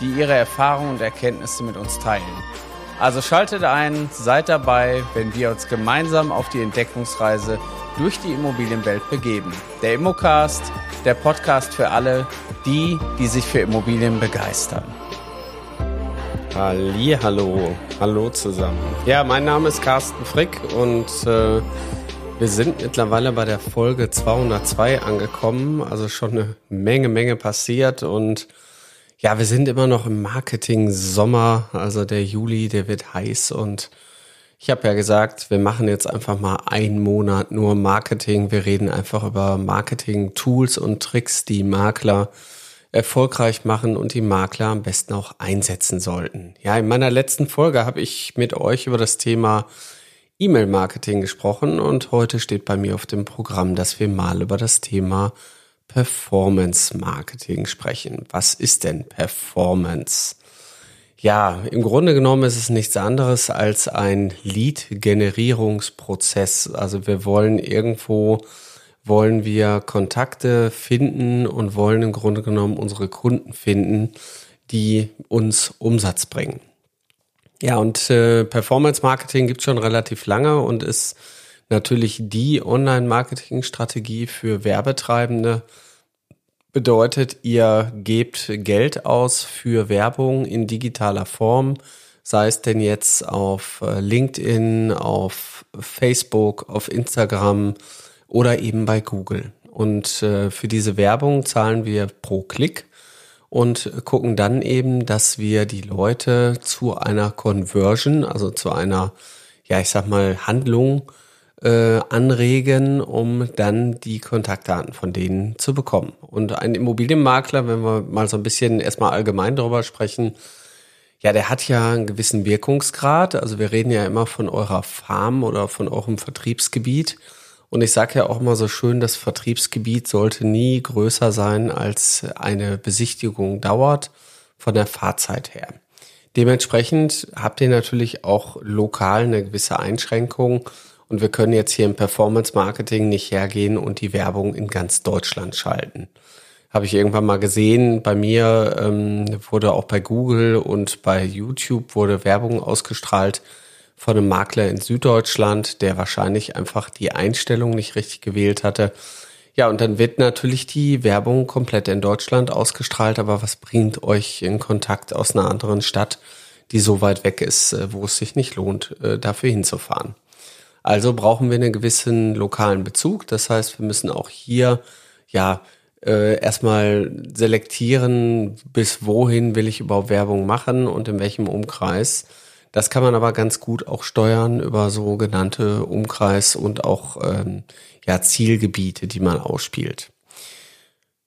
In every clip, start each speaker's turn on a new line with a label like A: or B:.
A: die ihre Erfahrungen und Erkenntnisse mit uns teilen. Also schaltet ein, seid dabei, wenn wir uns gemeinsam auf die Entdeckungsreise durch die Immobilienwelt begeben. Der Immocast, der Podcast für alle, die, die sich für Immobilien begeistern.
B: Halli, hallo, hallo zusammen. Ja, mein Name ist Carsten Frick und äh, wir sind mittlerweile bei der Folge 202 angekommen. Also schon eine Menge, Menge passiert und ja, wir sind immer noch im Marketing-Sommer, also der Juli, der wird heiß und ich habe ja gesagt, wir machen jetzt einfach mal einen Monat nur Marketing. Wir reden einfach über Marketing-Tools und Tricks, die Makler erfolgreich machen und die Makler am besten auch einsetzen sollten. Ja, in meiner letzten Folge habe ich mit euch über das Thema E-Mail-Marketing gesprochen und heute steht bei mir auf dem Programm, dass wir mal über das Thema Performance Marketing sprechen. Was ist denn Performance? Ja, im Grunde genommen ist es nichts anderes als ein Lead-Generierungsprozess. Also wir wollen irgendwo, wollen wir Kontakte finden und wollen im Grunde genommen unsere Kunden finden, die uns Umsatz bringen. Ja, und äh, Performance Marketing gibt schon relativ lange und ist natürlich die Online-Marketing-Strategie für Werbetreibende. Bedeutet, ihr gebt Geld aus für Werbung in digitaler Form, sei es denn jetzt auf äh, LinkedIn, auf Facebook, auf Instagram oder eben bei Google. Und äh, für diese Werbung zahlen wir pro Klick und gucken dann eben, dass wir die Leute zu einer Conversion, also zu einer ja, ich sag mal, Handlung äh, anregen, um dann die Kontaktdaten von denen zu bekommen. Und ein Immobilienmakler, wenn wir mal so ein bisschen erstmal allgemein darüber sprechen, ja, der hat ja einen gewissen Wirkungsgrad. Also wir reden ja immer von eurer Farm oder von eurem Vertriebsgebiet. Und ich sage ja auch immer so schön, das Vertriebsgebiet sollte nie größer sein, als eine Besichtigung dauert von der Fahrzeit her. Dementsprechend habt ihr natürlich auch lokal eine gewisse Einschränkung und wir können jetzt hier im Performance Marketing nicht hergehen und die Werbung in ganz Deutschland schalten. Habe ich irgendwann mal gesehen. Bei mir ähm, wurde auch bei Google und bei YouTube wurde Werbung ausgestrahlt von einem Makler in Süddeutschland, der wahrscheinlich einfach die Einstellung nicht richtig gewählt hatte. Ja, und dann wird natürlich die Werbung komplett in Deutschland ausgestrahlt, aber was bringt euch in Kontakt aus einer anderen Stadt, die so weit weg ist, äh, wo es sich nicht lohnt, äh, dafür hinzufahren? Also brauchen wir einen gewissen lokalen Bezug. Das heißt, wir müssen auch hier ja äh, erstmal selektieren, bis wohin will ich überhaupt Werbung machen und in welchem Umkreis. Das kann man aber ganz gut auch steuern über sogenannte Umkreis- und auch ähm, ja, Zielgebiete, die man ausspielt.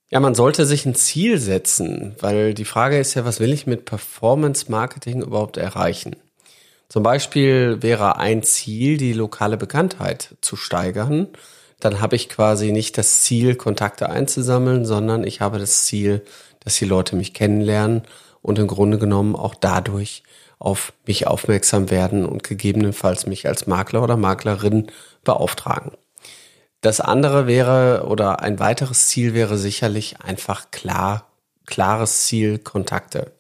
B: Ja, man sollte sich ein Ziel setzen, weil die Frage ist ja, was will ich mit Performance Marketing überhaupt erreichen? Zum Beispiel wäre ein Ziel, die lokale Bekanntheit zu steigern. Dann habe ich quasi nicht das Ziel, Kontakte einzusammeln, sondern ich habe das Ziel, dass die Leute mich kennenlernen und im Grunde genommen auch dadurch auf mich aufmerksam werden und gegebenenfalls mich als Makler oder Maklerin beauftragen. Das andere wäre oder ein weiteres Ziel wäre sicherlich einfach klar, klares Ziel, Kontakte.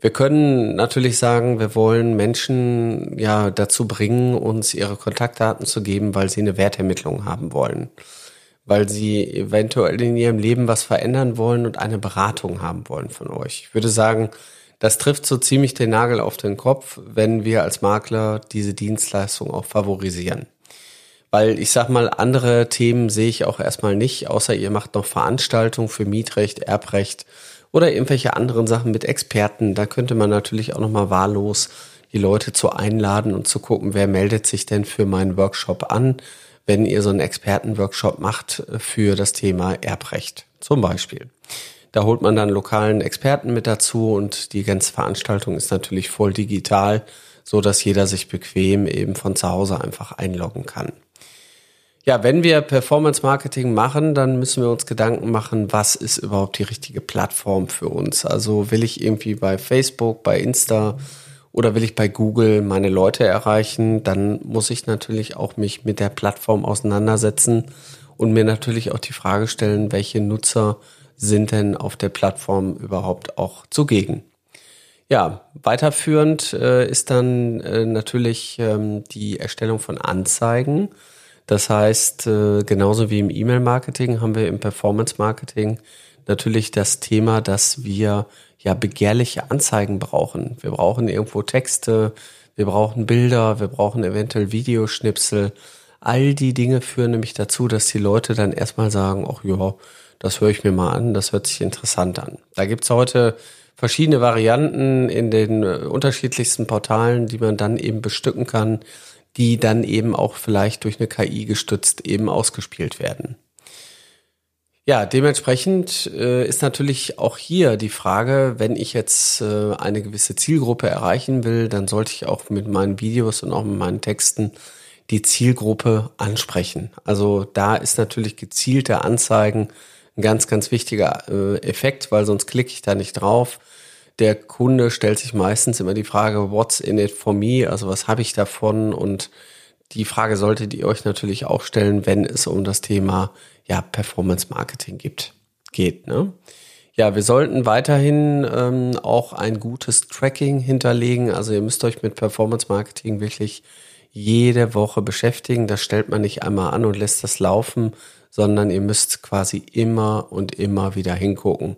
B: Wir können natürlich sagen, wir wollen Menschen ja dazu bringen, uns ihre Kontaktdaten zu geben, weil sie eine Wertermittlung haben wollen. Weil sie eventuell in ihrem Leben was verändern wollen und eine Beratung haben wollen von euch. Ich würde sagen, das trifft so ziemlich den Nagel auf den Kopf, wenn wir als Makler diese Dienstleistung auch favorisieren. Weil ich sag mal, andere Themen sehe ich auch erstmal nicht, außer ihr macht noch Veranstaltungen für Mietrecht, Erbrecht oder irgendwelche anderen Sachen mit Experten. Da könnte man natürlich auch nochmal wahllos die Leute zu einladen und zu gucken, wer meldet sich denn für meinen Workshop an, wenn ihr so einen Expertenworkshop macht für das Thema Erbrecht zum Beispiel. Da holt man dann lokalen Experten mit dazu und die ganze Veranstaltung ist natürlich voll digital, so dass jeder sich bequem eben von zu Hause einfach einloggen kann. Ja, wenn wir Performance Marketing machen, dann müssen wir uns Gedanken machen, was ist überhaupt die richtige Plattform für uns? Also will ich irgendwie bei Facebook, bei Insta oder will ich bei Google meine Leute erreichen, dann muss ich natürlich auch mich mit der Plattform auseinandersetzen und mir natürlich auch die Frage stellen, welche Nutzer sind denn auf der Plattform überhaupt auch zugegen. Ja, weiterführend äh, ist dann äh, natürlich ähm, die Erstellung von Anzeigen. Das heißt, äh, genauso wie im E-Mail-Marketing haben wir im Performance-Marketing natürlich das Thema, dass wir ja begehrliche Anzeigen brauchen. Wir brauchen irgendwo Texte, wir brauchen Bilder, wir brauchen eventuell Videoschnipsel. All die Dinge führen nämlich dazu, dass die Leute dann erstmal sagen, ach ja, das höre ich mir mal an, das hört sich interessant an. Da gibt's heute verschiedene Varianten in den äh, unterschiedlichsten Portalen, die man dann eben bestücken kann die dann eben auch vielleicht durch eine KI gestützt eben ausgespielt werden. Ja, dementsprechend äh, ist natürlich auch hier die Frage, wenn ich jetzt äh, eine gewisse Zielgruppe erreichen will, dann sollte ich auch mit meinen Videos und auch mit meinen Texten die Zielgruppe ansprechen. Also da ist natürlich gezielte Anzeigen ein ganz, ganz wichtiger äh, Effekt, weil sonst klicke ich da nicht drauf der Kunde stellt sich meistens immer die Frage, what's in it for me? Also was habe ich davon? Und die Frage solltet ihr euch natürlich auch stellen, wenn es um das Thema ja, Performance Marketing gibt, geht. Ne? Ja, wir sollten weiterhin ähm, auch ein gutes Tracking hinterlegen. Also ihr müsst euch mit Performance Marketing wirklich jede Woche beschäftigen. Das stellt man nicht einmal an und lässt das laufen, sondern ihr müsst quasi immer und immer wieder hingucken.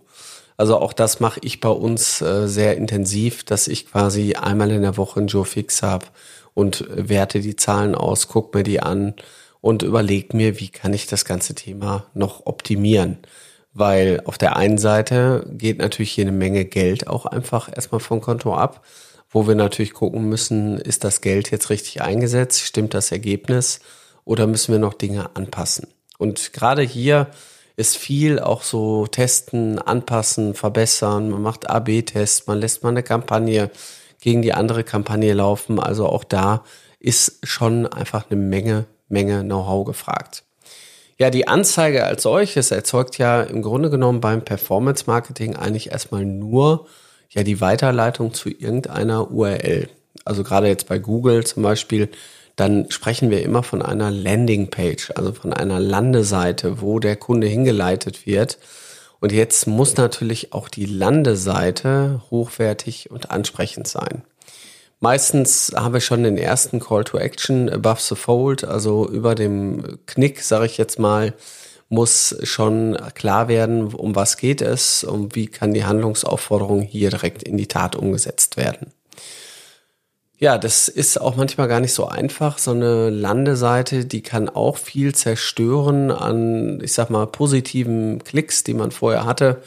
B: Also auch das mache ich bei uns äh, sehr intensiv, dass ich quasi einmal in der Woche einen Joe Fix habe und äh, werte die Zahlen aus, guck mir die an und überleg mir, wie kann ich das ganze Thema noch optimieren. Weil auf der einen Seite geht natürlich hier eine Menge Geld auch einfach erstmal vom Konto ab, wo wir natürlich gucken müssen, ist das Geld jetzt richtig eingesetzt, stimmt das Ergebnis oder müssen wir noch Dinge anpassen. Und gerade hier ist viel auch so testen, anpassen, verbessern. Man macht AB-Tests, man lässt mal eine Kampagne gegen die andere Kampagne laufen. Also auch da ist schon einfach eine Menge, Menge Know-how gefragt. Ja, die Anzeige als solches erzeugt ja im Grunde genommen beim Performance Marketing eigentlich erstmal nur ja die Weiterleitung zu irgendeiner URL. Also gerade jetzt bei Google zum Beispiel dann sprechen wir immer von einer Landingpage, also von einer Landeseite, wo der Kunde hingeleitet wird. Und jetzt muss natürlich auch die Landeseite hochwertig und ansprechend sein. Meistens haben wir schon den ersten Call to Action above the fold, also über dem Knick, sage ich jetzt mal, muss schon klar werden, um was geht es und wie kann die Handlungsaufforderung hier direkt in die Tat umgesetzt werden. Ja, das ist auch manchmal gar nicht so einfach. So eine Landeseite, die kann auch viel zerstören an, ich sag mal, positiven Klicks, die man vorher hatte,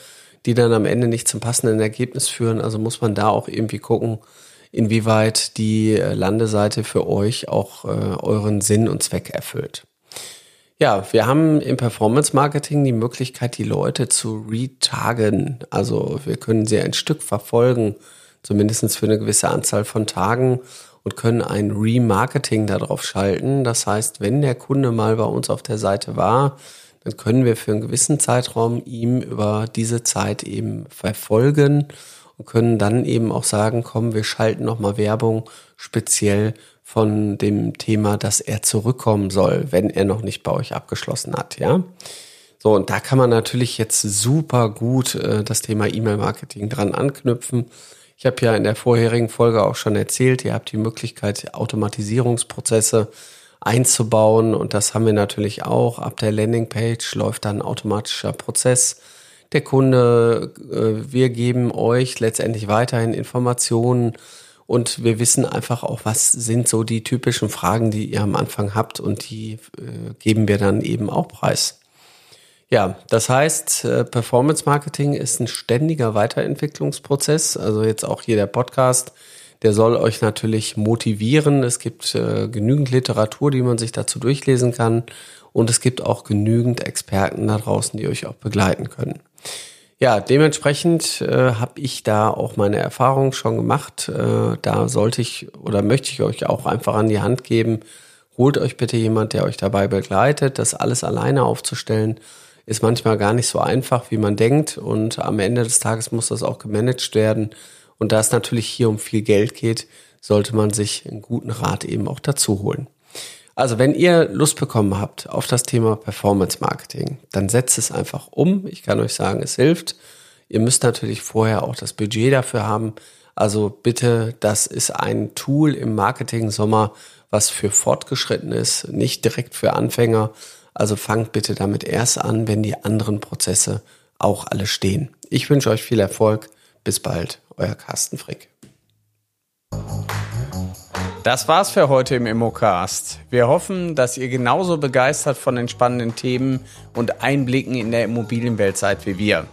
B: die dann am Ende nicht zum passenden Ergebnis führen. Also muss man da auch irgendwie gucken, inwieweit die äh, Landeseite für euch auch äh, euren Sinn und Zweck erfüllt. Ja, wir haben im Performance Marketing die Möglichkeit, die Leute zu retargen. Also wir können sie ein Stück verfolgen zumindest für eine gewisse Anzahl von Tagen und können ein Remarketing darauf schalten. Das heißt, wenn der Kunde mal bei uns auf der Seite war, dann können wir für einen gewissen Zeitraum ihm über diese Zeit eben verfolgen und können dann eben auch sagen, komm, wir schalten nochmal Werbung speziell von dem Thema, dass er zurückkommen soll, wenn er noch nicht bei euch abgeschlossen hat, ja. So, und da kann man natürlich jetzt super gut äh, das Thema E-Mail-Marketing dran anknüpfen. Ich habe ja in der vorherigen Folge auch schon erzählt, ihr habt die Möglichkeit, Automatisierungsprozesse einzubauen und das haben wir natürlich auch. Ab der Landingpage läuft dann ein automatischer Prozess. Der Kunde, äh, wir geben euch letztendlich weiterhin Informationen und wir wissen einfach auch, was sind so die typischen Fragen, die ihr am Anfang habt und die äh, geben wir dann eben auch preis. Ja, das heißt, äh, Performance Marketing ist ein ständiger Weiterentwicklungsprozess. Also jetzt auch hier der Podcast, der soll euch natürlich motivieren. Es gibt äh, genügend Literatur, die man sich dazu durchlesen kann. Und es gibt auch genügend Experten da draußen, die euch auch begleiten können. Ja, dementsprechend äh, habe ich da auch meine Erfahrung schon gemacht. Äh, da sollte ich oder möchte ich euch auch einfach an die Hand geben. Holt euch bitte jemand, der euch dabei begleitet. Das alles alleine aufzustellen, ist manchmal gar nicht so einfach, wie man denkt. Und am Ende des Tages muss das auch gemanagt werden. Und da es natürlich hier um viel Geld geht, sollte man sich einen guten Rat eben auch dazu holen. Also wenn ihr Lust bekommen habt auf das Thema Performance Marketing, dann setzt es einfach um. Ich kann euch sagen, es hilft. Ihr müsst natürlich vorher auch das Budget dafür haben. Also bitte, das ist ein Tool im Marketing Sommer, was für fortgeschritten ist, nicht direkt für Anfänger. Also fangt bitte damit erst an, wenn die anderen Prozesse auch alle stehen. Ich wünsche euch viel Erfolg. Bis bald, euer Carsten Frick.
A: Das war's für heute im Immocast. Wir hoffen, dass ihr genauso begeistert von den spannenden Themen und Einblicken in der Immobilienwelt seid wie wir.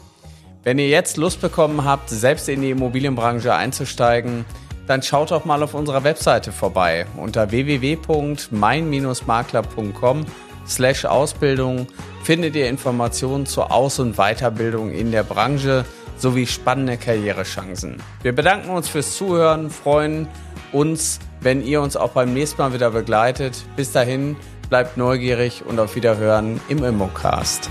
A: Wenn ihr jetzt Lust bekommen habt, selbst in die Immobilienbranche einzusteigen, dann schaut doch mal auf unserer Webseite vorbei unter www.mein-makler.com slash Ausbildung findet ihr Informationen zur Aus- und Weiterbildung in der Branche sowie spannende Karrierechancen. Wir bedanken uns fürs Zuhören, freuen uns, wenn ihr uns auch beim nächsten Mal wieder begleitet. Bis dahin, bleibt neugierig und auf Wiederhören im Immocast.